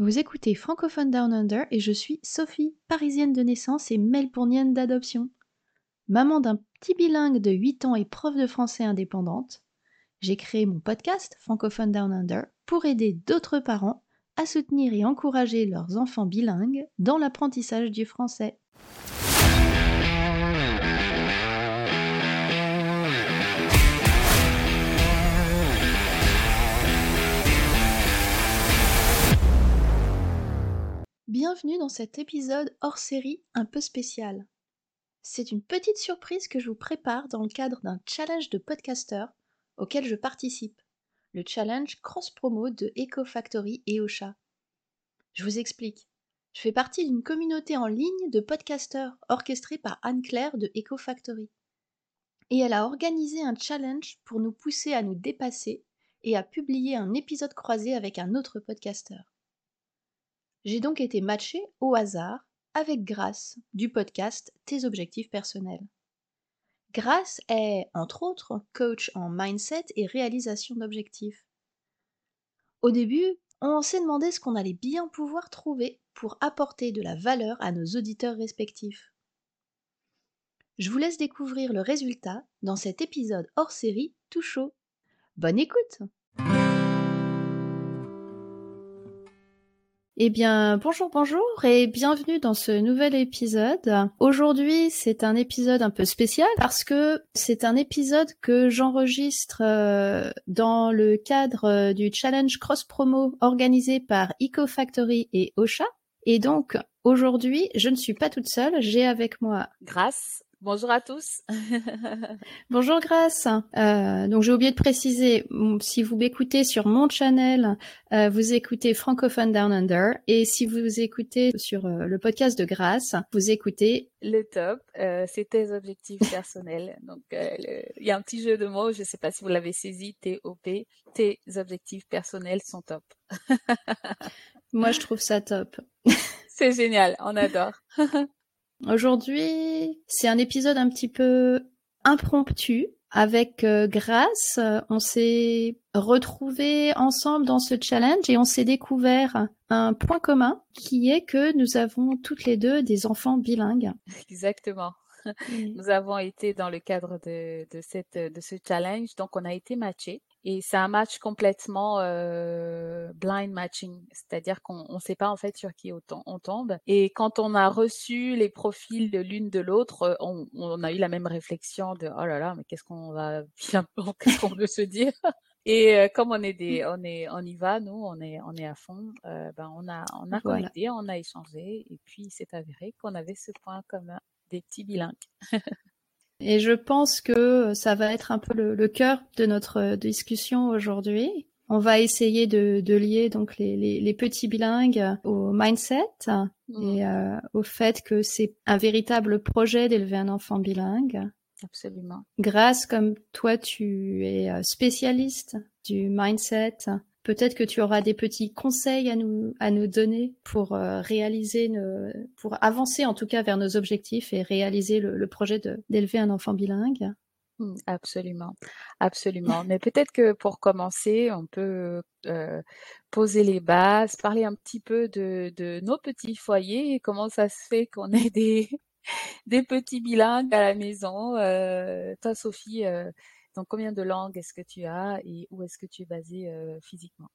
Vous écoutez Francophone Down Under et je suis Sophie, parisienne de naissance et melbournienne d'adoption. Maman d'un petit bilingue de 8 ans et prof de français indépendante, j'ai créé mon podcast Francophone Down Under pour aider d'autres parents à soutenir et encourager leurs enfants bilingues dans l'apprentissage du français. Bienvenue dans cet épisode hors série un peu spécial. C'est une petite surprise que je vous prépare dans le cadre d'un challenge de podcasters auquel je participe, le challenge cross promo de Eco Factory et Ocha. Je vous explique. Je fais partie d'une communauté en ligne de podcasters orchestrée par Anne-Claire de Eco Factory. Et elle a organisé un challenge pour nous pousser à nous dépasser et à publier un épisode croisé avec un autre podcasteur. J'ai donc été matchée au hasard avec Grace du podcast Tes objectifs personnels. Grace est, entre autres, coach en mindset et réalisation d'objectifs. Au début, on s'est demandé ce qu'on allait bien pouvoir trouver pour apporter de la valeur à nos auditeurs respectifs. Je vous laisse découvrir le résultat dans cet épisode hors série tout chaud. Bonne écoute Eh bien, bonjour, bonjour et bienvenue dans ce nouvel épisode. Aujourd'hui, c'est un épisode un peu spécial parce que c'est un épisode que j'enregistre euh, dans le cadre euh, du challenge cross promo organisé par Eco Factory et Ocha. Et donc, aujourd'hui, je ne suis pas toute seule, j'ai avec moi Grâce Bonjour à tous. Bonjour Grace. Euh, donc j'ai oublié de préciser, si vous m'écoutez sur mon channel, euh, vous écoutez Francophone Down Under, et si vous écoutez sur euh, le podcast de Grace, vous écoutez le top. Euh, c'est tes objectifs personnels. Donc il y a un petit jeu de mots, je ne sais pas si vous l'avez saisi, TOP. Tes objectifs personnels sont top. Moi je trouve ça top. c'est génial, on adore. Aujourd'hui, c'est un épisode un petit peu impromptu. Avec euh, Grâce, on s'est retrouvés ensemble dans ce challenge et on s'est découvert un point commun qui est que nous avons toutes les deux des enfants bilingues. Exactement. Nous avons été dans le cadre de, de, cette, de ce challenge, donc on a été matchés. Et c'est un match complètement euh, blind matching, c'est-à-dire qu'on ne sait pas en fait sur qui on, tombe. Et quand on a reçu les profils de l'une de l'autre, euh, on, on, a eu la même réflexion de oh là là, mais qu'est-ce qu'on va qu'est-ce qu'on veut se dire? Et euh, comme on est des, on est, on y va, nous, on est, on est à fond. Euh, ben on a, on a connecté, on a échangé, et puis c'est avéré qu'on avait ce point commun des petits bilingues. Et je pense que ça va être un peu le, cœur de notre discussion aujourd'hui. On va essayer de, lier donc les, petits bilingues au mindset mmh. et euh, au fait que c'est un véritable projet d'élever un enfant bilingue. Absolument. Grâce comme toi, tu es euh, spécialiste du mindset, Peut-être que tu auras des petits conseils à nous, à nous donner pour euh, réaliser, pour avancer en tout cas vers nos objectifs et réaliser le, projet d'élever un enfant bilingue. Mmh, absolument, absolument. Mais peut-être que pour commencer, on peut euh, poser les bases, parler un petit peu de, de nos petits foyers et comment ça se fait qu'on ait des, des petits bilingues à la maison. Euh, toi, Sophie, donc, combien de langues est-ce que tu as et où est-ce que tu es basé euh, physiquement?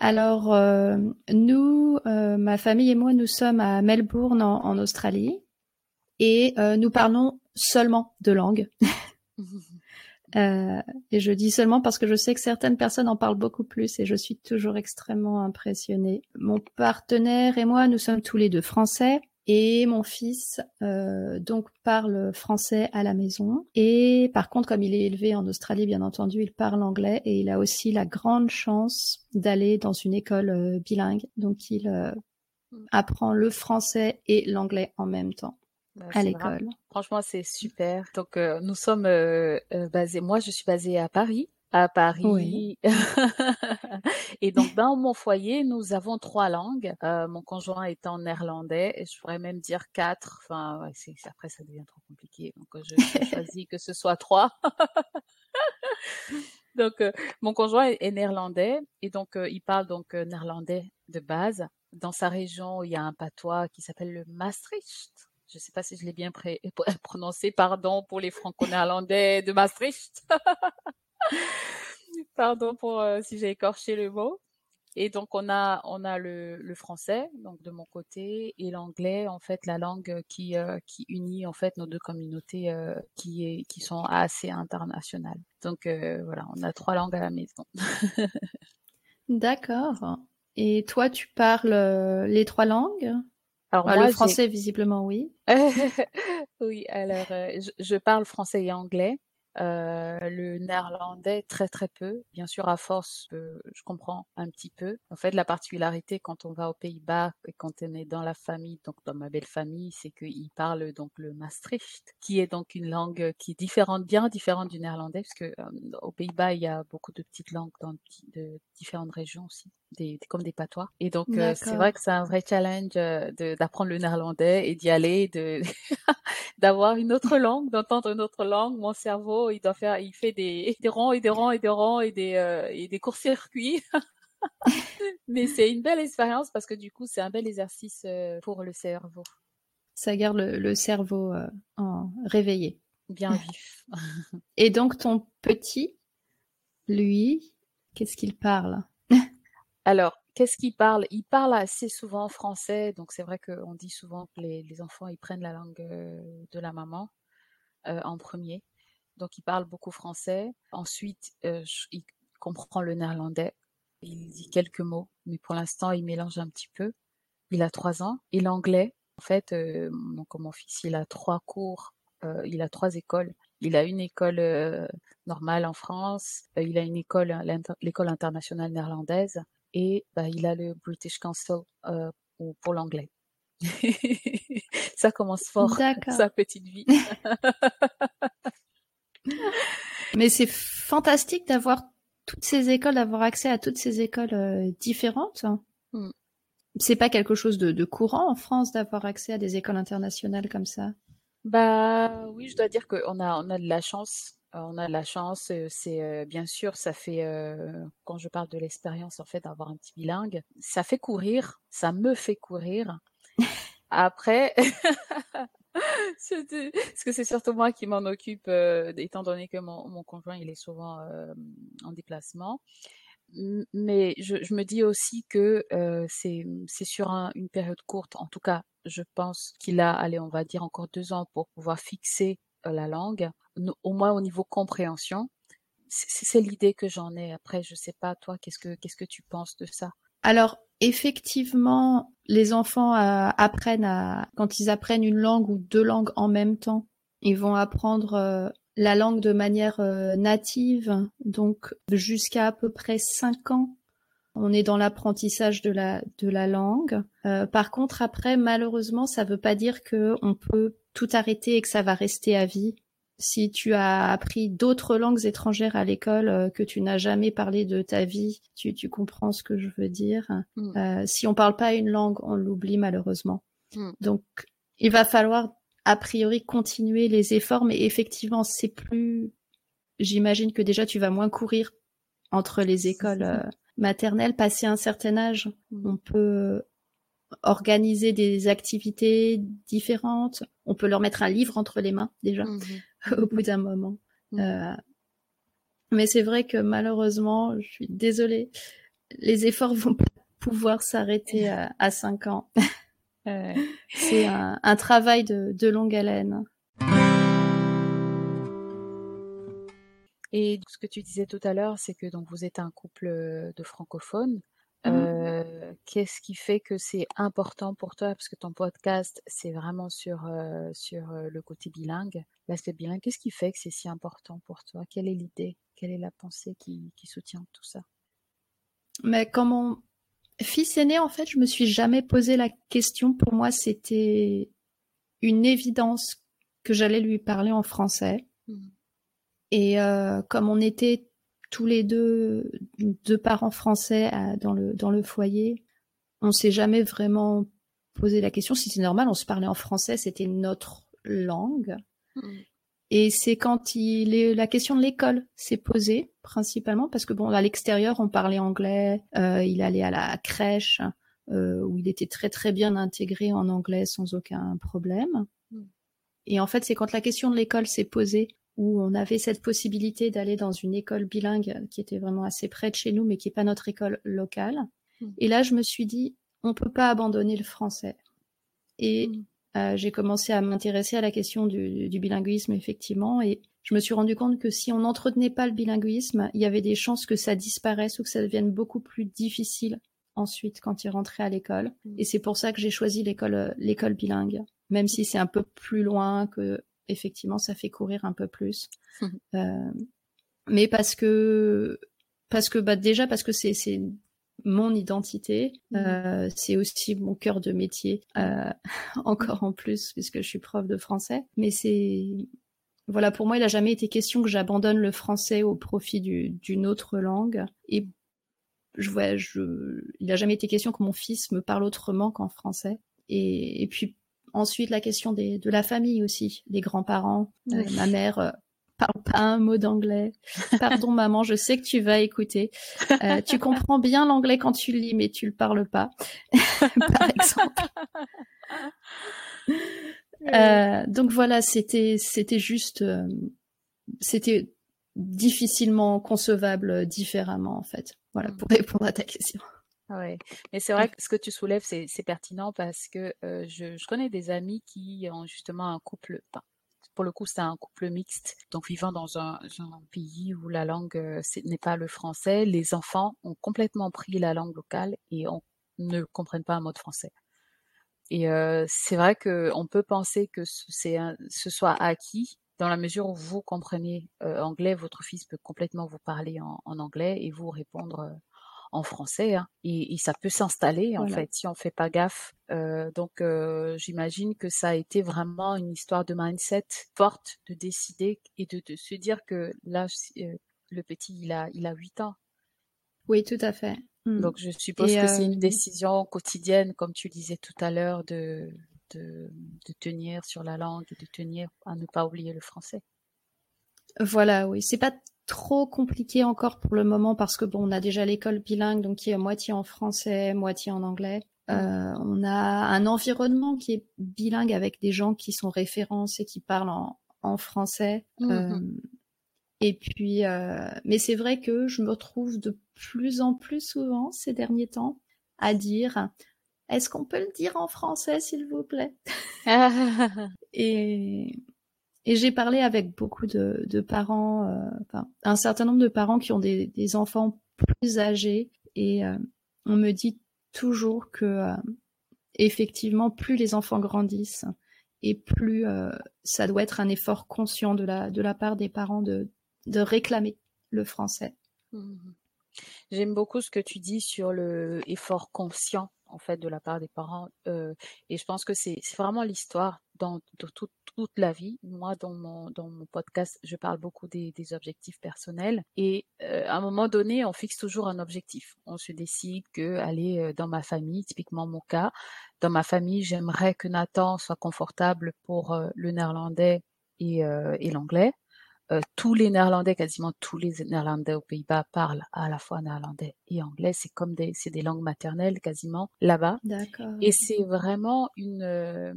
Alors, euh, nous, euh, ma famille et moi, nous sommes à Melbourne, en, Australie, et nous parlons seulement deux langues. et je dis seulement parce que je sais que certaines personnes en parlent beaucoup plus et je suis toujours extrêmement impressionnée. Mon partenaire et moi, nous sommes tous les deux français. Et mon fils euh, donc parle français à la maison. Et par contre, comme il est élevé en Australie, bien entendu, il parle anglais et il a aussi la grande chance d'aller dans une école euh, bilingue. Donc il euh, mm. apprend le français et l'anglais en même temps. Bah, à l'école. Franchement, c'est super. Donc, nous sommes basés. Moi, je suis basée à Paris à Paris. et donc, dans mon foyer, nous avons trois langues. Euh, mon conjoint est en néerlandais et je pourrais même dire quatre. Enfin, ouais, après, ça devient trop compliqué. Donc, je, choisis que ce soit trois. donc, mon conjoint est, néerlandais et donc il parle donc néerlandais de base. Dans sa région, il y a un patois qui s'appelle le Maastricht. Je ne sais pas si je l'ai bien prononcé. Pardon pour les franco-néerlandais de Maastricht. Pardon pour si j'ai écorché le mot. Et donc on a on a le, le, français donc de mon côté et l'anglais en fait la langue qui euh, qui unit en fait nos deux communautés euh, qui est qui sont assez internationales. Donc euh, voilà, on a trois langues à la maison. D'accord. Et toi tu parles les trois langues? Alors moi, le français visiblement oui. oui, alors je, je, parle français et anglais. Euh, le néerlandais très très peu. Bien sûr, à force, euh, je comprends un petit peu. En fait, la particularité quand on va aux Pays-Bas et quand on est dans la famille, donc dans ma belle famille, c'est qu'ils parlent donc le Maastricht, qui est donc une langue qui est différente, bien différente du néerlandais, parce que euh, aux Pays-Bas il y a beaucoup de petites langues dans de différentes régions aussi, des, comme des patois. Et donc c'est vrai que c'est un vrai challenge d'apprendre le néerlandais et d'y aller, de d'avoir une autre langue, d'entendre une autre langue. Mon cerveau il doit faire, il fait des, des rangs et des rangs et des rangs et des, euh, et des courts-circuits. Mais c'est une belle expérience parce que du coup, c'est un bel exercice euh, pour le cerveau. Ça garde le, cerveau euh, en réveillé. Bien vif. et donc, ton petit, lui, qu'est-ce qu'il parle? Alors, qu'est-ce qu'il parle? Il parle assez souvent français, donc c'est vrai qu'on dit souvent que les, enfants ils prennent la langue de la maman en premier donc il parle beaucoup français. Ensuite, euh, il comprend le néerlandais. Il dit quelques mots, mais pour l'instant, il mélange un petit peu. Il a trois ans. Et l'anglais, en fait, euh, mon fils, il a trois cours, euh, il a trois écoles. Il a une école normale en France, il a une école, l'école internationale néerlandaise, et bah, il a le British Council pour l'anglais. ça commence fort, sa petite vie. Mais c'est fantastique d'avoir toutes ces écoles, d'avoir accès à toutes ces écoles euh, différentes. Mm. C'est pas quelque chose de, courant en France d'avoir accès à des écoles internationales comme ça? Bah oui, je dois dire qu'on a on a de la chance. Euh, on a de la chance. Euh, c'est bien sûr, ça fait quand je parle de l'expérience en fait d'avoir un petit bilingue, ça fait courir, ça me fait courir. Après, Parce que c'est surtout moi qui m'en occupe, euh, étant donné que mon, mon, conjoint il est souvent euh, en déplacement. Mais je, je, me dis aussi que euh, c'est sur un, une période courte. En tout cas, je pense qu'il a, allez, on va dire encore deux ans pour pouvoir fixer euh, la langue, au moins au niveau compréhension. C'est l'idée que j'en ai. Après, je sais pas toi, qu'est-ce que qu'est-ce que tu penses de ça? Alors, effectivement, les enfants euh, apprennent à, quand ils apprennent une langue ou deux langues en même temps, ils vont apprendre euh, la langue de manière euh, native, donc jusqu'à à peu près cinq ans. On est dans l'apprentissage de la de la langue. par contre, après, malheureusement, ça veut pas dire que on peut tout arrêter et que ça va rester à vie si tu as appris d'autres langues étrangères à l'école euh, que tu n'as jamais parlé de ta vie, tu, tu comprends ce que je veux dire. Mm. Euh, si on parle pas une langue, on l'oublie malheureusement. Mm. Donc, il va falloir a priori continuer les efforts, mais effectivement, c'est plus. J'imagine que déjà tu vas moins courir entre les écoles euh, maternelles. Passé un certain âge, mm. on peut organiser des activités différentes. On peut leur mettre un livre entre les mains déjà. Mm-hmm. au bout d'un moment. Mm. Euh, mais c'est vrai que malheureusement, je suis désolée, les efforts vont pas pouvoir s'arrêter à, à 5 ans. c'est un, un, travail de, de longue haleine. Et ce que tu disais tout à l'heure, c'est que donc vous êtes un couple de francophones. Mmh. Qu'est-ce qui fait que c'est important pour toi? Parce que ton podcast, c'est vraiment sur, euh, sur le côté bilingue, l'aspect bilingue. Qu'est-ce qui fait que c'est si important pour toi? Quelle est l'idée? Quelle est la pensée qui, qui soutient tout ça? Mais quand mon fils est né, en fait, je me suis jamais posé la question. Pour moi, c'était une évidence que j'allais lui parler en français. Mmh. Et comme on était tous les deux, deux parents français dans le dans le foyer. On s'est jamais vraiment posé la question si c'est normal. On se parlait en français, c'était notre langue. Mm. Et c'est quand il est, la question de l'école s'est posée principalement parce que bon à l'extérieur on parlait anglais, euh, il allait à la crèche euh, où il était très très bien intégré en anglais sans aucun problème. Mm. Et en fait c'est quand la question de l'école s'est posée où on avait cette possibilité d'aller dans une école bilingue qui était vraiment assez près de chez nous mais qui est pas notre école locale. Mm. Et là je me suis dit on peut pas abandonner le français. Et mm. Euh, j'ai commencé à m'intéresser à la question du, du, bilinguisme, effectivement, et je me suis rendu compte que si on n'entretenait pas le bilinguisme, il y avait des chances que ça disparaisse ou que ça devienne beaucoup plus difficile ensuite quand il rentrait à l'école. Mm. Et c'est pour ça que j'ai choisi euh, l'école bilingue, même si c'est un peu plus loin que, effectivement, ça fait courir un peu plus. euh, mais parce que, parce que, bah, déjà parce que c'est, mon identité. Mmh. Euh, c'est aussi mon cœur de métier, euh, encore en plus, puisque je suis prof de français. Mais c'est voilà, pour moi, il n'a jamais été question que j'abandonne le français au profit d'une autre langue. Et je vois, je, il n'a jamais été question que mon fils me parle autrement qu'en français. Et, et, puis ensuite, la question des, de la famille aussi, des grands-parents. Euh, ma mère parle pas un mot d'anglais. Pardon maman, je sais que tu vas écouter. Euh, tu comprends bien l'anglais quand tu lis, mais tu le parles pas, par exemple. Euh, donc voilà, c'était c'était juste, euh, c'était difficilement concevable différemment en fait. Voilà pour mm. répondre à ta question. Oui, mais c'est vrai que ce que tu soulèves, c'est pertinent parce que je, je, connais des amis qui ont justement un couple, enfin, pour le coup, c'est un couple mixte, donc vivant dans un, pays où la langue euh, n'est pas le français. Les enfants ont complètement pris la langue locale et on ne comprennent pas un mot de français. Et euh, c'est vrai qu'on peut penser que c'est ce soit acquis dans la mesure où vous comprenez euh, anglais, votre fils peut complètement vous parler en, anglais et vous répondre en français hein, et, ça peut s'installer en fait si on fait pas gaffe. Euh, donc euh, j'imagine que ça a été vraiment une histoire de mindset forte de décider et de, de se dire que là euh, le petit il a il a 8 ans. Oui, tout à fait. Mmh. Donc je suppose que c'est une décision quotidienne comme tu disais tout à l'heure de, de de tenir sur la langue et de tenir à ne pas oublier le français. Voilà, oui, c'est pas trop compliqué encore pour le moment parce que bon, on a déjà l'école bilingue, donc qui est moitié en français, moitié en anglais. Mm. Euh, on a un environnement qui est bilingue avec des gens qui sont référencés, qui parlent en, en français. Mm-hmm. Euh, et puis, euh, mais c'est vrai que je me retrouve de plus en plus souvent ces derniers temps à dire est-ce qu'on peut le dire en français, s'il vous plaît? Et et j'ai parlé avec beaucoup de, parents, euh, un certain nombre de parents qui ont des, des enfants plus âgés, et euh, on me dit toujours que euh, effectivement, plus les enfants grandissent, et plus ça doit être un effort conscient de la de la part des parents de de réclamer le français. Mmh J'aime beaucoup ce que tu dis sur le effort conscient en fait de la part des parents et je pense que c'est vraiment l'histoire dans, toute, la vie. Moi, dans mon, dans mon podcast, je parle beaucoup des, objectifs personnels. Et à un moment donné, on fixe toujours un objectif. On se décide que, aller dans ma famille, typiquement mon cas, dans ma famille, j'aimerais que Nathan soit confortable pour le néerlandais et, et l'anglais. Euh, tous les Néerlandais, quasiment tous les Néerlandais aux Pays-Bas parlent à la fois néerlandais et anglais. C'est comme des, c'est des langues maternelles quasiment là-bas. D'accord. Et c'est vraiment une euh,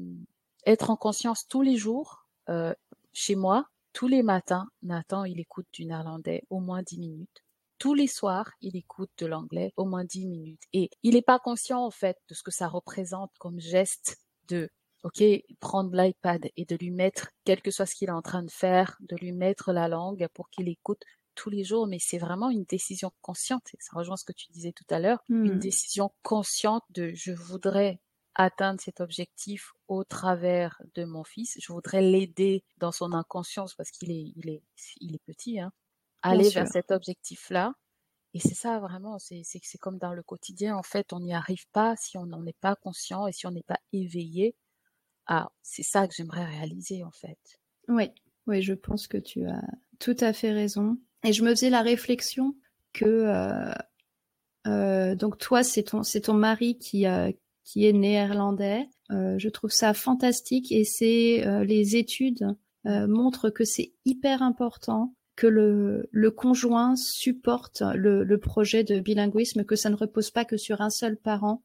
être en conscience tous les jours. Euh, chez moi, tous les matins, Nathan, il écoute du néerlandais au moins dix minutes. Tous les soirs, il écoute de l'anglais au moins dix minutes. Et il n'est pas conscient, en fait, de ce que ça représente comme geste de ok, prendre l'iPad et de lui mettre, quel que soit ce qu'il est en train de faire, de lui mettre la langue pour qu'il écoute tous les jours, mais c'est vraiment une décision consciente. Ça rejoint ce que tu disais tout à l'heure, une hmm. décision consciente de je voudrais atteindre cet objectif au travers de mon fils. Je voudrais l'aider dans son inconscience parce qu'il est, il est, il est petit, hein, aller vers cet objectif-là. Et c'est ça vraiment, c'est, comme dans le quotidien, en fait, on n'y arrive pas si on n'en est pas conscient et si on n'est pas éveillé ah, c'est ça que j'aimerais réaliser en fait. Oui, oui, je pense que tu as tout à fait raison. Et je me faisais la réflexion que euh, euh, donc toi, c'est ton c'est ton mari qui euh, qui est néerlandais. je trouve ça fantastique et c'est les études montre que c'est hyper important que le, le conjoint supporte le, le, projet de bilinguisme, que ça ne repose pas que sur un seul parent,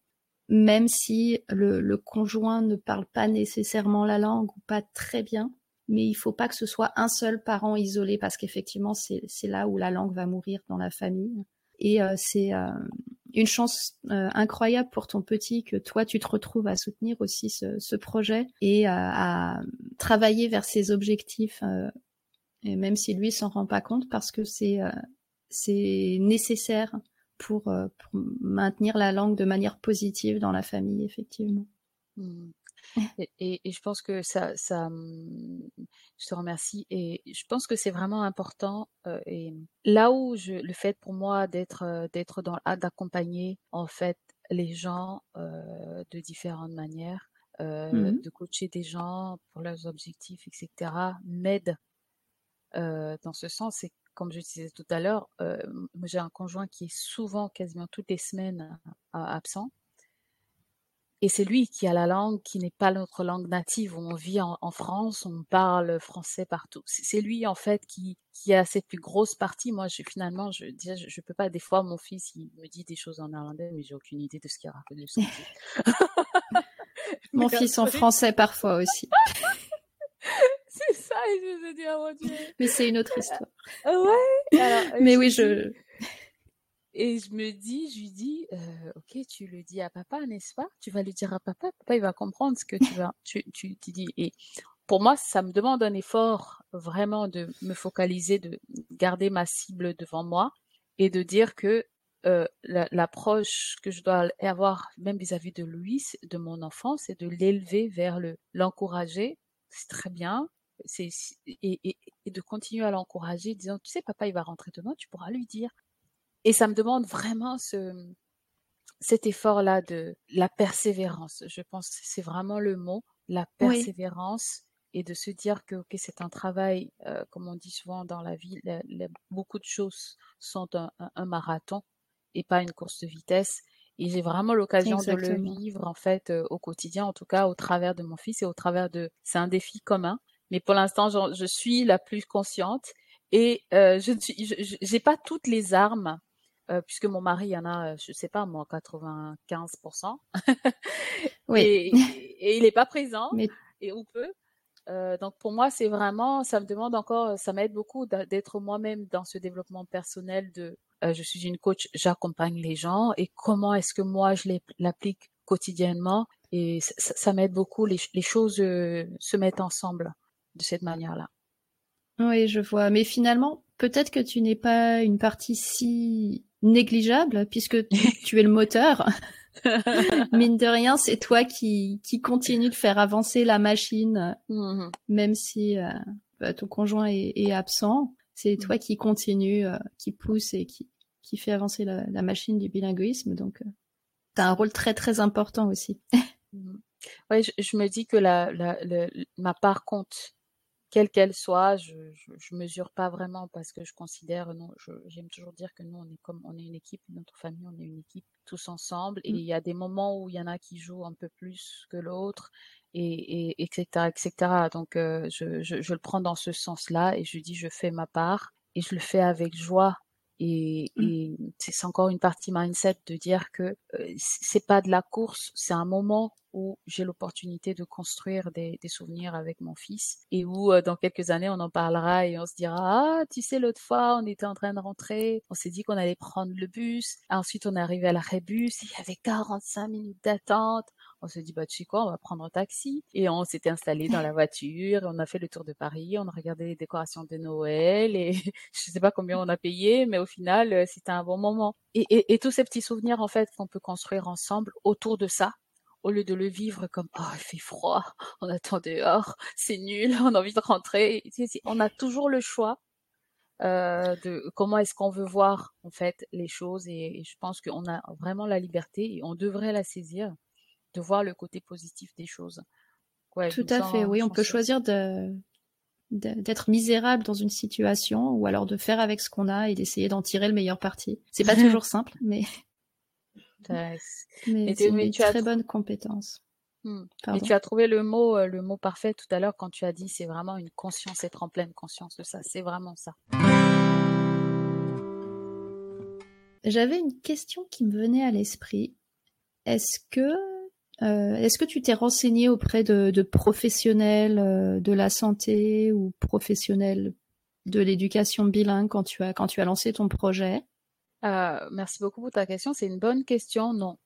même si le, le, conjoint ne parle pas nécessairement la langue ou pas très bien. Mais il faut pas que ce soit un seul parent isolé parce qu'effectivement c'est là où la langue va mourir dans la famille. Et euh, c'est euh, une chance euh, incroyable pour ton petit que toi tu te retrouves à soutenir aussi ce, ce projet et à travailler vers ses objectifs et même si lui s'en rend pas compte parce que c'est euh, c'est nécessaire pour, euh, pour, maintenir la langue de manière positive dans la famille effectivement. Mmh. Et, et, je pense que ça, ça, mmh, je te remercie et je pense que c'est vraiment important. Euh, et là où je, le fait pour moi d'être, d'être dans, d'accompagner en fait les gens euh, de différentes manières, euh, mmh de coacher des gens pour leurs objectifs, etc., m'aide euh, dans ce sens. c'est comme je disais tout à l'heure, euh, j'ai un conjoint qui est souvent, quasiment toutes les semaines, euh, absent. Et c'est lui qui a la langue qui n'est pas notre langue native. On vit en, France, on parle français partout. C'est lui en fait qui, qui a cette plus grosse partie. Moi, je, finalement, je je, je peux pas. Des fois, mon fils, il me dit des choses en néerlandais, mais j'ai aucune idée de ce qu'il raconte. mon fils en français parfois aussi. c'est ça, et je me dis, oh mon Dieu. Mais c'est une autre histoire. Ouais. Alors, Mais oui, je. Et je me dis, je lui dis, euh, ok, tu le dis à papa, n'est-ce pas? Tu vas lui dire à papa, papa, il va comprendre ce que tu vas, tu, tu, tu dis. Et pour moi, ça me demande un effort vraiment de me focaliser, de garder ma cible devant moi et de dire que euh, l'approche que je dois avoir, même vis-à-vis de Louis, de mon enfant, c'est de l'élever vers le l'encourager. C'est très bien, et, et, et, de continuer à l'encourager, disant tu sais papa il va rentrer demain, tu pourras lui dire. Et ça me demande vraiment ce cet effort là de la persévérance. Je pense que c'est vraiment le mot, la persévérance. Et de se dire que ok c'est un travail, euh, comme on dit souvent dans la vie, beaucoup de choses sont un, un, marathon et pas une course de vitesse. Et j'ai vraiment l'occasion de le vivre en fait euh, au quotidien, en tout cas au travers de mon fils et au travers de. C'est un défi commun mais pour l'instant, je suis la plus consciente et euh, je ne j'ai pas toutes les armes euh, puisque mon mari y en a, je sais pas moi, 95%. oui. Et, et, il n'est pas présent Mais... et ou peu. Euh, donc pour moi, c'est vraiment, ça me demande encore, ça m'aide beaucoup d'être moi-même dans ce développement personnel de, euh, je suis une coach, j'accompagne les gens et comment est-ce que moi je l'applique quotidiennement et ça, ça m'aide beaucoup. Les, les choses euh, se mettent ensemble de cette manière-là. Oui, je vois. Mais finalement, peut-être que tu n'es pas une partie si négligeable, puisque tu, es le moteur. Mine de rien, c'est toi qui, qui continue de faire avancer la machine, mmh même si euh, bah, ton conjoint est, absent. C'est mmh. toi qui continue, euh, qui pousse et qui, qui fait avancer la, machine du bilinguisme. Donc, euh, tu as un rôle très très important aussi. Mmh. Ouais, je, me dis que la, ma part compte quelle qu'elle soit, je, je, mesure pas vraiment parce que je considère, non, j'aime toujours dire que nous, on est comme, on est une équipe, notre famille, on est une équipe tous ensemble. Et mmh. il y a des moments où il y en a qui jouent un peu plus que l'autre, et, et, etc., etc. Donc, euh, je, je, je le prends dans ce sens-là et je dis, je fais ma part et je le fais avec joie et, mmh. et c'est encore une partie mindset de dire que euh, c'est pas de la course, c'est un moment où j'ai l'opportunité de construire des, des, souvenirs avec mon fils et où euh, dans quelques années on en parlera et on se dira ah tu sais l'autre fois on était en train de rentrer on s'est dit qu'on allait prendre le bus ensuite on est arrivé à l'arrêt bus il y avait 45 minutes d'attente on s'est dit bah tu sais quoi on va prendre un taxi. Et on s'était installé dans la voiture on a fait le tour de Paris on a regardé les décorations de Noël et je sais pas combien on a payé mais au final euh, c'était un bon moment. Et, tous ces petits souvenirs en fait qu'on peut construire ensemble autour de ça au lieu de le vivre comme oh il fait froid, on attend dehors, c'est nul, on a envie de rentrer. On a toujours le choix euh, de comment est-ce qu'on veut voir en fait les choses. Et, je pense qu'on a vraiment la liberté et on devrait la saisir de voir le côté positif des choses. Tout à fait, oui, on peut choisir de d'être misérable dans une situation ou alors de faire avec ce qu'on a et d'essayer d'en tirer le meilleur parti. C'est pas toujours simple, mais mais c'est une très bonne compétence. Hmm. Et tu as trouvé le mot, euh, le mot parfait tout à l'heure quand tu as dit c'est vraiment une conscience, être en pleine conscience de ça. C'est vraiment ça. J'avais une question qui me venait à l'esprit. Est-ce que, euh, est-ce que tu t'es renseigné auprès de, professionnels euh, de la santé ou professionnels de l'éducation bilingue quand tu as quand tu as lancé ton projet? Merci beaucoup pour ta question. C'est une bonne question. Non,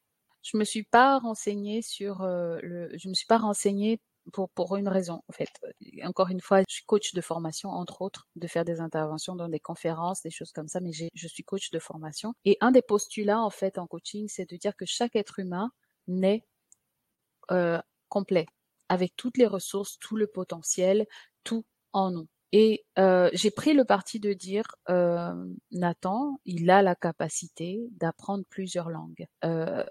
je me suis pas renseignée sur euh, le, je me suis pas renseignée pour, pour une raison, en fait. Encore une fois, je suis coach de formation, entre autres, de faire des interventions dans des conférences, des choses comme ça, mais je suis coach de formation. Et un des postulats, en fait, en coaching, c'est de dire que chaque être humain naît euh, complet, avec toutes les ressources, tout le potentiel, tout en nous. Et euh, j'ai pris le parti de dire, euh, Nathan, il a la capacité d'apprendre plusieurs langues. Euh,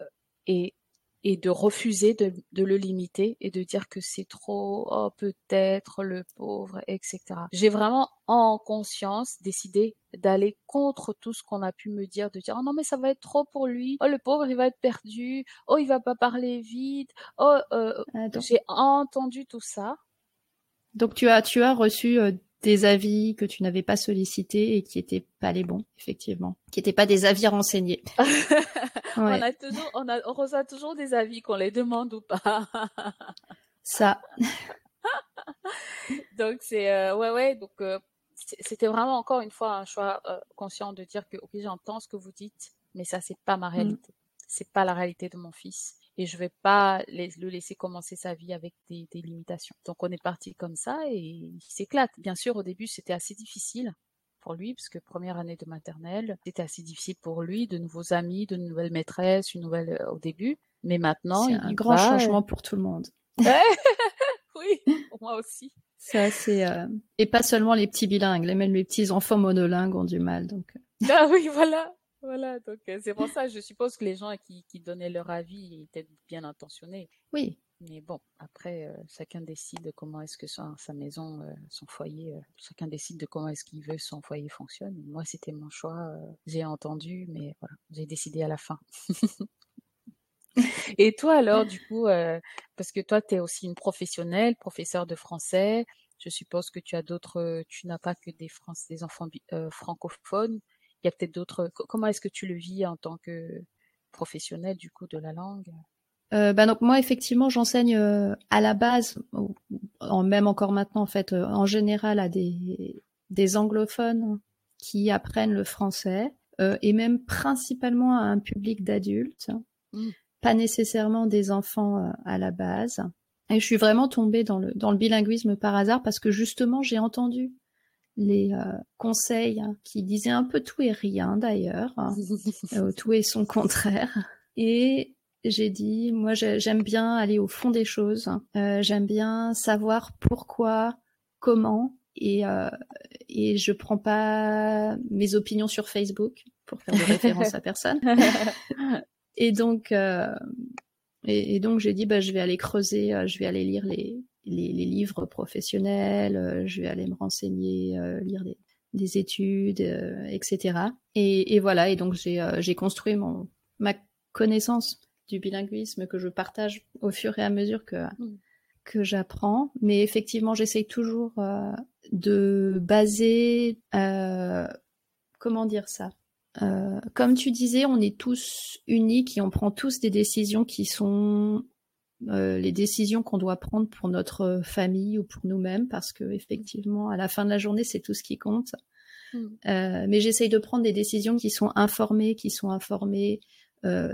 et, et de refuser de, de, le limiter et de dire que c'est trop, oh peut-être le pauvre, etc. J'ai vraiment en conscience décidé d'aller contre tout ce qu'on a pu me dire, de dire oh non mais ça va être trop pour lui, oh le pauvre il va être perdu, oh il va pas parler vite, oh euh, j'ai entendu tout ça. Donc tu as tu as reçu euh, des avis que tu n'avais pas sollicités et qui étaient pas les bons, effectivement, qui n'étaient pas des avis renseignés. on a toujours, on, a, on reçoit toujours des avis qu'on les demande ou pas. Ça. donc c'est euh, ouais ouais donc euh, c'était vraiment encore une fois un choix euh, conscient de dire que ok j'entends ce que vous dites mais ça c'est pas ma mm. réalité c'est pas la réalité de mon fils et je vais pas le laisser commencer sa vie avec des, limitations. Donc on est parti comme ça et il s'éclate. Bien sûr, au début, c'était assez difficile pour lui, parce que première année de maternelle, c'était assez difficile pour lui, de nouveaux amis, de nouvelles maîtresses, une nouvelle euh, au début. Mais maintenant, c'est un grand changement pour tout le monde. oui, pour moi aussi. C'est assez euh, et pas seulement les petits bilingues, même les petits enfants monolingues ont du mal. Donc. Euh. Ah oui, voilà. Voilà, donc euh, c'est pour ça, je suppose que les gens qui, qui donnaient leur avis étaient bien intentionnés. Oui. Mais bon, après, euh, chacun décide comment est-ce que sa, sa maison, euh, son foyer, chacun décide de comment est-ce qu'il veut son foyer fonctionne. Moi, c'était mon choix, j'ai entendu, mais voilà, j'ai décidé à la fin. Et toi alors, du coup, parce que toi, tu es aussi une professionnelle, professeur de français, je suppose que tu as d'autres, tu n'as pas que des, Français, des enfants francophones, il y a peut-être d'autres. Comment est-ce que tu le vis en tant que professionnel du coup de la langue? Euh, bah donc moi effectivement j'enseigne euh, à la base, en, même encore maintenant en fait, euh, en général à des, des anglophones qui apprennent le français euh, et même principalement à un public d'adultes, mmh. pas nécessairement des enfants à la base. Et je suis vraiment tombée dans le dans le bilinguisme par hasard parce que justement j'ai entendu les euh, conseils hein, qui disaient un peu tout et rien d'ailleurs, hein. euh, tout et son contraire. Et j'ai dit, moi j'aime bien aller au fond des choses, euh, j'aime bien savoir pourquoi, comment, et, et je prends pas mes opinions sur Facebook pour faire de référence à personne. et donc, et, et, donc j'ai dit, bah, je vais aller creuser, je vais aller lire les, les, les, livres professionnels, euh, je vais aller me renseigner, euh, lire des, des études, euh, etc. Et, et, voilà, et donc j'ai construit mon, ma connaissance du bilinguisme que je partage au fur et à mesure que, mm. que j'apprends. Mais effectivement, j'essaye toujours de baser, comment dire ça euh, comme tu disais, on est tous uniques et on prend tous des décisions qui sont euh, les décisions qu'on doit prendre pour notre famille ou pour nous-mêmes, parce que effectivement, à la fin de la journée, c'est tout ce qui compte. Mm. Euh, mais j'essaye de prendre des décisions qui sont informées, qui sont informées euh,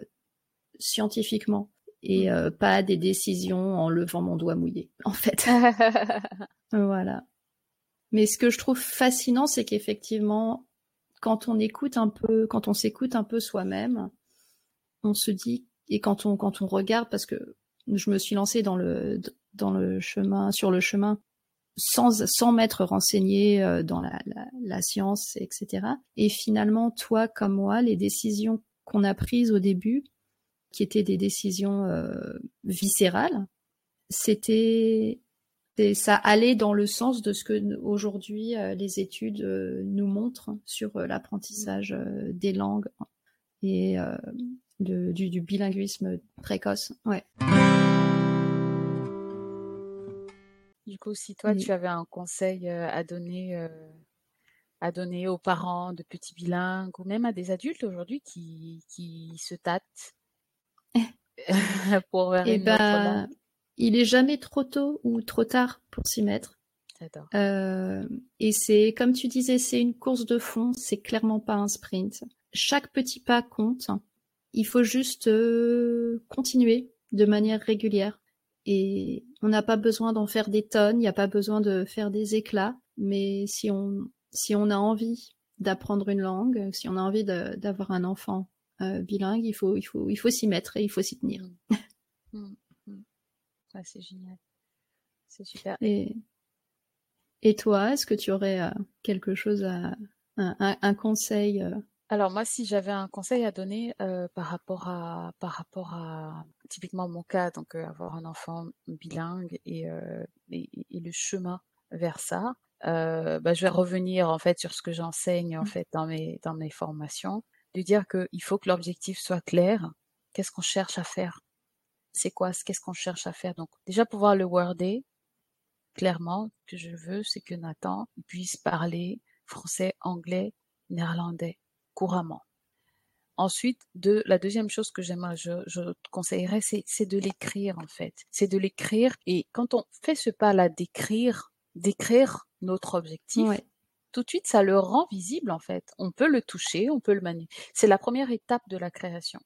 scientifiquement, et mm. euh, pas des décisions en levant mon doigt mouillé, en fait. voilà. Mais ce que je trouve fascinant, c'est qu'effectivement, quand on écoute un peu, quand on s'écoute un peu soi-même, on se dit et quand on quand on regarde, parce que je me suis lancée dans le dans le chemin sur le chemin sans sans m'être renseignée euh, dans la, la, la, science etc et finalement toi comme moi les décisions qu'on a prises au début qui étaient des décisions euh, viscérales c'était ça allait dans le sens de ce que aujourd'hui euh, les études euh, nous montrent sur l'apprentissage des langues et du, du bilinguisme précoce. Ouais Du coup, si toi, tu avais un conseil à donner, à donner aux parents de petits bilingues ou même à des adultes aujourd'hui qui, qui se tâtent pour vers eh ben, Il est jamais trop tôt ou trop tard pour s'y mettre. Euh, et c'est, comme tu disais, c'est une course de fond, c'est clairement pas un sprint. Chaque petit pas compte. Il faut juste euh, continuer de manière régulière. Et on n'a pas besoin d'en faire des tonnes, il n'y a pas besoin de faire des éclats. Mais si on, si on a envie d'apprendre une langue, si on a envie d'avoir un enfant euh, bilingue, il faut, il faut, il faut s'y mettre et il faut s'y tenir. Mmh. Mmh. C'est génial. C'est super. Et, et toi, est-ce que tu aurais euh, quelque chose à, un, conseil euh? Alors moi, si j'avais un conseil à donner euh, par rapport à par rapport à typiquement mon cas, donc avoir un enfant bilingue et, et, le chemin vers ça, bah, je vais revenir en fait sur ce que j'enseigne en mmh. fait dans mes dans mes formations, de dire qu'il faut que l'objectif soit clair. Qu'est-ce qu'on cherche à faire? C'est quoi Qu'est-ce qu'on cherche à faire? Donc déjà pouvoir le worder, clairement que je veux, c'est que Nathan puisse parler français, anglais, néerlandais couramment. Ensuite, de, la deuxième chose que j'aimerais, je, je conseillerais, c'est, de l'écrire en fait. C'est de l'écrire et quand on fait ce pas-là d'écrire, d'écrire notre objectif, tout de suite ça le rend visible en fait. On peut le toucher, on peut le manier. C'est la première étape de la création.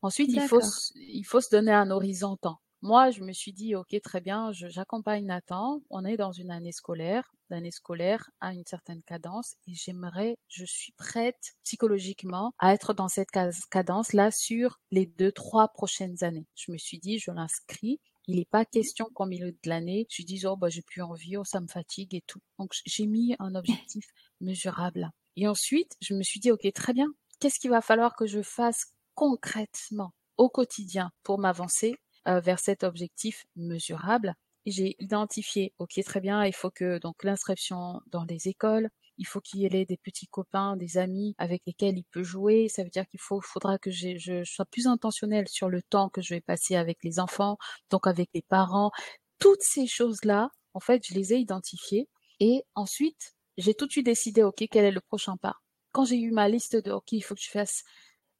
Ensuite, il faut, il faut se donner un horizon temps. Moi, je me suis dit, OK, très bien, j'accompagne Nathan. On est dans une année scolaire, l'année scolaire à une certaine cadence et j'aimerais, je suis prête psychologiquement à être dans cette cadence-là sur les deux, trois prochaines années. Je me suis dit, je l'inscris. Il n'est pas question qu'au milieu de l'année, je dis, oh, bah, j'ai plus envie, oh, ça me fatigue et tout. Donc, j'ai mis un objectif mesurable. Et ensuite, je me suis dit, OK, très bien. Qu'est-ce qu'il va falloir que je fasse concrètement au quotidien pour m'avancer euh, vers cet objectif mesurable. J'ai identifié, ok, très bien, il faut que donc l'inscription dans les écoles, il faut qu'il ait des petits copains, des amis avec lesquels il peut jouer. Ça veut dire qu'il faut, faudra que je, je sois plus intentionnel sur le temps que je vais passer avec les enfants, donc avec les parents. Toutes ces choses-là, en fait, je les ai identifiées. Et ensuite, j'ai tout de suite décidé, OK, quel est le prochain pas. Quand j'ai eu ma liste de, OK, il faut que je fasse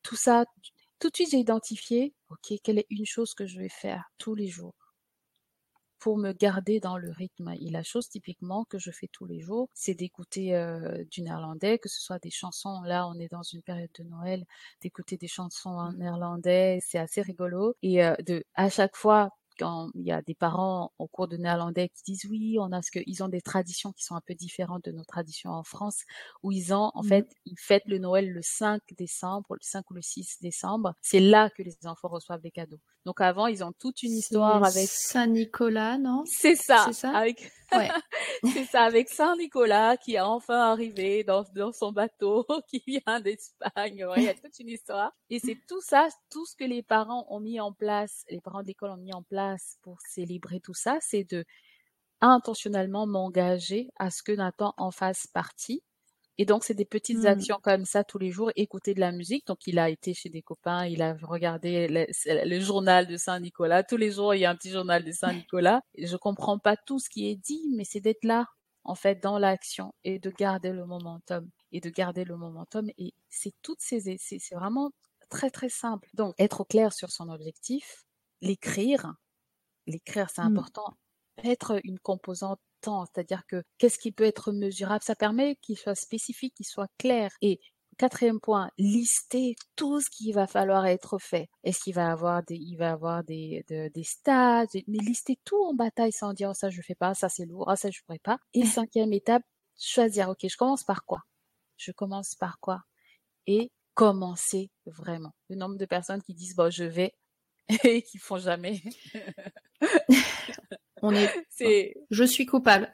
tout ça, tout de suite, j'ai identifié, OK, quelle est une chose que je vais faire tous les jours pour me garder dans le rythme. Et la chose typiquement que je fais tous les jours, c'est d'écouter euh, du néerlandais, que ce soit des chansons. Là, on est dans une période de Noël, d'écouter des chansons en néerlandais, c'est assez rigolo. Et euh, de à chaque fois quand il y a des parents au cours de néerlandais qui disent oui, on a ce que ils ont des traditions qui sont un peu différentes de nos traditions en France, où ils ont en mmh fait ils fêtent le Noël le 5 décembre, le 5 ou le 6 décembre. C'est là que les enfants reçoivent des cadeaux. Donc avant, ils ont toute une histoire avec Saint Nicolas, non? C'est ça. C'est ça? Avec Ouais. c'est ça, avec Saint Nicolas qui est enfin arrivé dans, dans son bateau, qui vient d'Espagne. il y a toute une histoire. Et c'est tout ça, tout ce que les parents ont mis en place, les parents d'école ont mis en place pour célébrer tout ça, c'est de intentionnellement m'engager à ce que Nathan en fasse partie et donc, c'est des petites mmh. actions comme ça tous les jours, écouter de la musique. Donc, il a été chez des copains, il a regardé le, journal de Saint-Nicolas. Tous les jours, il y a un petit journal de Saint-Nicolas. Je comprends pas tout ce qui est dit, mais c'est d'être là, en fait, dans l'action et de garder le momentum. Et de garder le momentum. Et c'est toutes ces, c'est vraiment très, très simple. Donc, être au clair sur son objectif, l'écrire. L'écrire, c'est mmh. important. Être une composante c'est-à-dire que qu'est-ce qui peut être mesurable? Ça permet qu'il soit spécifique, qu'il soit clair. Et quatrième point, lister tout ce qui va falloir être fait. Est-ce qu'il va avoir des, il va avoir des, des stages, mais lister tout en bataille sans dire oh, ça je fais pas, ça c'est lourd, ah, ça je pourrais pas. Et cinquième étape, choisir. Ok, je commence par quoi? Je commence par quoi? Et commencer vraiment. Le nombre de personnes qui disent bon je vais et qui font jamais. On est. C'est. Je suis coupable.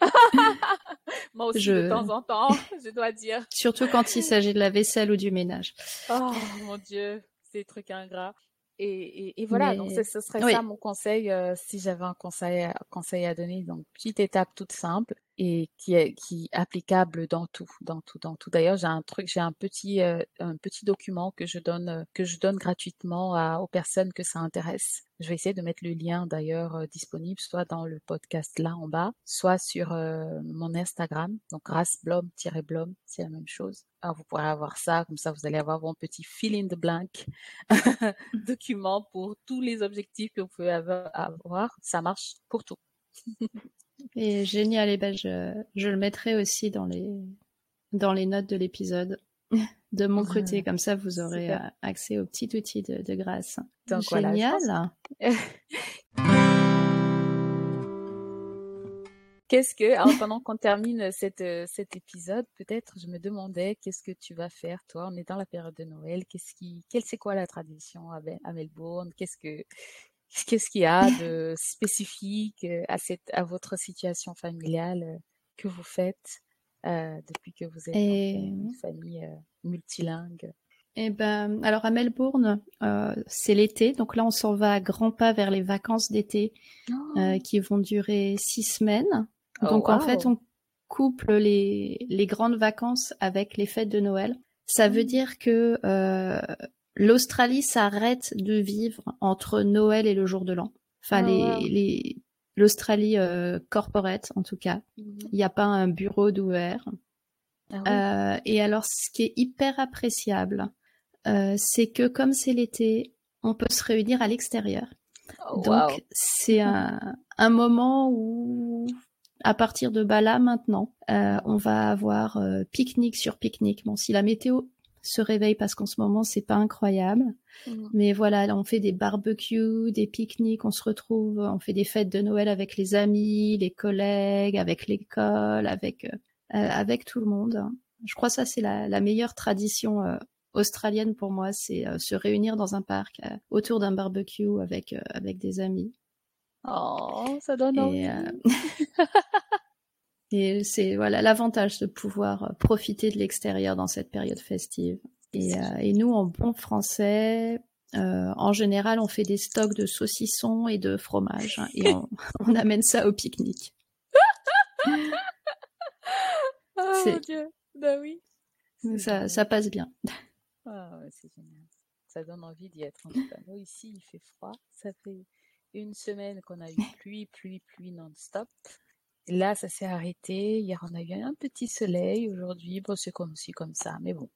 Moi aussi de temps en temps, je dois dire. Surtout quand il s'agit de la vaisselle ou du ménage. Oh mon dieu, c'est trucs ingrats. Et, et, voilà, donc ce serait ça mon conseil euh, si j'avais un conseil, conseil à donner. Donc petite étape toute simple, et qui est qui applicable dans tout, dans tout, dans tout. D'ailleurs, j'ai un truc, j'ai un petit euh, un petit document que je donne euh, que je donne gratuitement à, aux personnes que ça intéresse. Je vais essayer de mettre le lien d'ailleurs euh, disponible soit dans le podcast là en bas, soit sur mon Instagram, donc grâceblom-blom, c'est la même chose. Alors vous pourrez avoir ça, comme ça vous allez avoir mon petit fill in the blank document pour tous les objectifs que vous pouvez avoir. Ça marche pour tout. Et génial, et ben je, je le mettrai aussi dans les, dans les notes de l'épisode. De mon côté, comme ça vous aurez euh, accès au petit outil de, de grâce. génial. Qu'est-ce que, alors pendant qu'on termine cette, cet épisode, peut-être je me demandais qu'est-ce que tu vas faire toi? On est dans la période de Noël. Qu'est-ce qui, quelle c'est quoi la tradition à, à Melbourne? Qu'est-ce que Qu'est-ce qu'il y a de spécifique euh, à, cette, à votre situation familiale euh, que vous faites euh, depuis que vous êtes une famille multilingue? Eh ben, alors à Melbourne, c'est l'été, donc là on s'en va à grands pas vers les vacances d'été oh! qui vont durer six semaines. Oh, donc en fait, on couple les, les grandes vacances avec les fêtes de Noël. Ça veut mmh. dire que l'Australie s'arrête de vivre entre Noël et le jour de l'an. Enfin, ah, les, l'Australie euh, corporate, en tout cas. Mhm. Il n'y a pas un bureau d'ouvert. Ah euh, et alors, ce qui est hyper appréciable, euh, c'est que comme c'est l'été, on peut se réunir à l'extérieur. Oh, Donc, c'est un, un, moment où, à partir de là, maintenant, on va avoir pique-nique sur pique-nique. Bon, si la météo se réveille parce qu'en ce moment c'est pas incroyable. Mmh. Mais voilà, on fait des barbecues, des pique-niques, on se retrouve, on fait des fêtes de Noël avec les amis, les collègues, avec l'école, avec euh, euh, avec tout le monde. Je crois que ça c'est la, la, meilleure tradition euh, australienne pour moi, c'est se réunir dans un parc autour d'un barbecue avec avec des amis. Oh, ça donne envie. Et c'est voilà l'avantage de pouvoir euh, profiter de l'extérieur dans cette période festive. Et, euh, et nous, en bon français, euh, en général, on fait des stocks de saucissons et de fromage hein, et on, on, amène ça au pique-nique. oh mon dieu, bah oui. Ça, ça passe bien. Ah ouais, c'est génial. Ça donne envie d'y être. En nous ici, il fait froid. Ça fait une semaine qu'on a eu pluie, pluie, pluie non-stop. Là, ça s'est arrêté. Hier, on a eu un petit soleil. Aujourd'hui, bon, c'est comme ci, comme ça. Mais bon,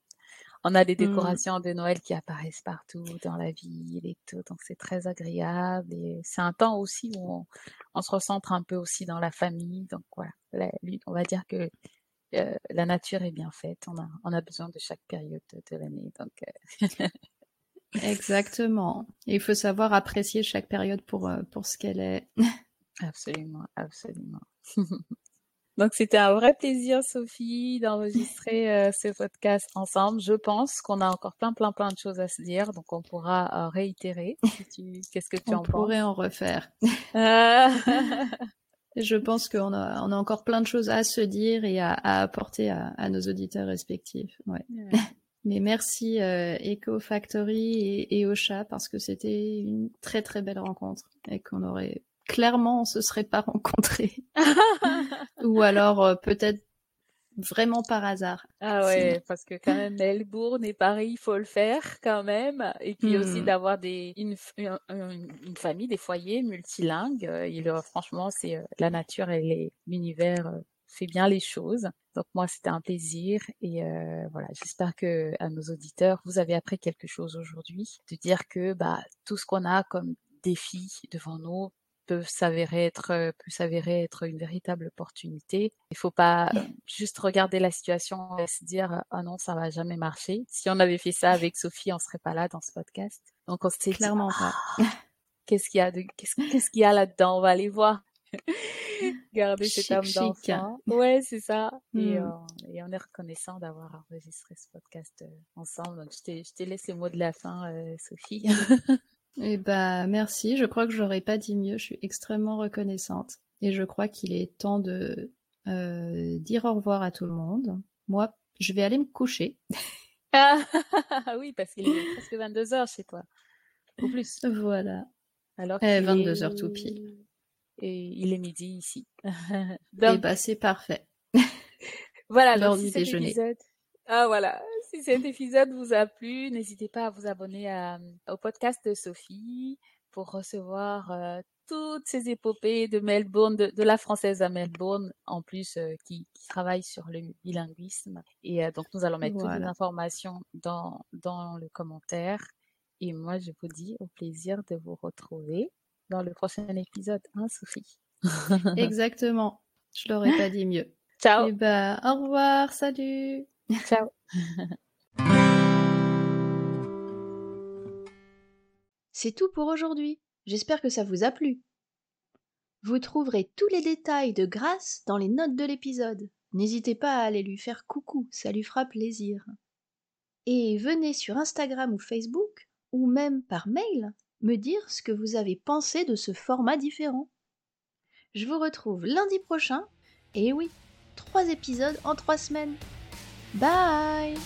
on a des mmh. décorations de Noël qui apparaissent partout dans la ville et tout. Donc, c'est très agréable. Et c'est un temps aussi où on, se recentre un peu aussi dans la famille. Donc, voilà. on va dire que euh, la nature est bien faite. On a, on a besoin de chaque période de, l'année. Donc, euh, Exactement. il faut savoir apprécier chaque période pour, euh, pour ce qu'elle est. absolument, absolument. Donc c'était un vrai plaisir, Sophie, d'enregistrer euh, ce podcast ensemble. Je pense qu'on a encore plein, plein, plein de choses à se dire, donc on pourra euh, réitérer. Qu'est-ce que tu on en penses? On pourrait en refaire. Je pense qu'on a, on a encore plein de choses à se dire et à, apporter à, nos auditeurs respectifs. Ouais. Mais merci euh, Eco Factory et, et Ocha parce que c'était une très très belle rencontre et qu'on aurait clairement on se serait pas rencontrés. Ou alors euh, peut-être vraiment par hasard. Ah ouais, parce que quand même Melbourne et Paris, il faut le faire quand même. Et puis aussi hmm. d'avoir des une, une, famille, des foyers multilingues. Il, euh, franchement, c'est euh, la nature et l'univers fait bien les choses. Donc moi, c'était un plaisir et voilà, j'espère que à nos auditeurs, vous avez appris quelque chose aujourd'hui, de dire que bah tout ce qu'on a comme défi devant nous, peut s'avérer être peut s'avérer être une véritable opportunité. Il faut pas euh, juste regarder la situation et se dire ah non ça va jamais marcher. Si on avait fait ça avec Sophie, on serait pas là dans ce podcast. Donc on s'est clairement pas. Ah, qu'est-ce qu'il y a de qu'est-ce qu'il y a là-dedans? On va aller voir. Garder cette âme d'enfant. Ouais, c'est ça. Et, euh, et, on est reconnaissant d'avoir enregistré ce podcast ensemble. Donc, je te laisse les mots de la fin, Sophie. Eh bah merci, je crois que j'aurais pas dit mieux, je suis extrêmement reconnaissante. Et je crois qu'il est temps de euh, dire au revoir à tout le monde. Moi, je vais aller me coucher. ah oui, parce qu'il est presque 22 heures chez toi. Ou plus. Voilà. Alors eh, 22 heures tout pile. et il est midi ici. Donc, et bah c'est parfait. voilà l'heure du déjeuner. Ah voilà, si cet épisode vous a plu, n'hésitez pas à vous abonner à, au podcast de Sophie pour recevoir euh, toutes ces épopées de Melbourne, de, la française à Melbourne, en plus euh, qui, qui, travaille sur le bilinguisme. Et euh, donc nous allons mettre toutes les informations dans, dans le commentaire. Et moi, je vous dis au plaisir de vous retrouver dans le prochain épisode, hein, Sophie? Exactement. Je l'aurais pas dit mieux. Ciao. Et eh bah, au revoir, salut. Ciao. C'est tout pour aujourd'hui. J'espère que ça vous a plu. Vous trouverez tous les détails de Grâce dans les notes de l'épisode. N'hésitez pas à aller lui faire coucou, ça lui fera plaisir. Et venez sur Instagram ou Facebook, ou même par mail, me dire ce que vous avez pensé de ce format différent. Je vous retrouve lundi prochain, et oui, trois épisodes en trois semaines. Bye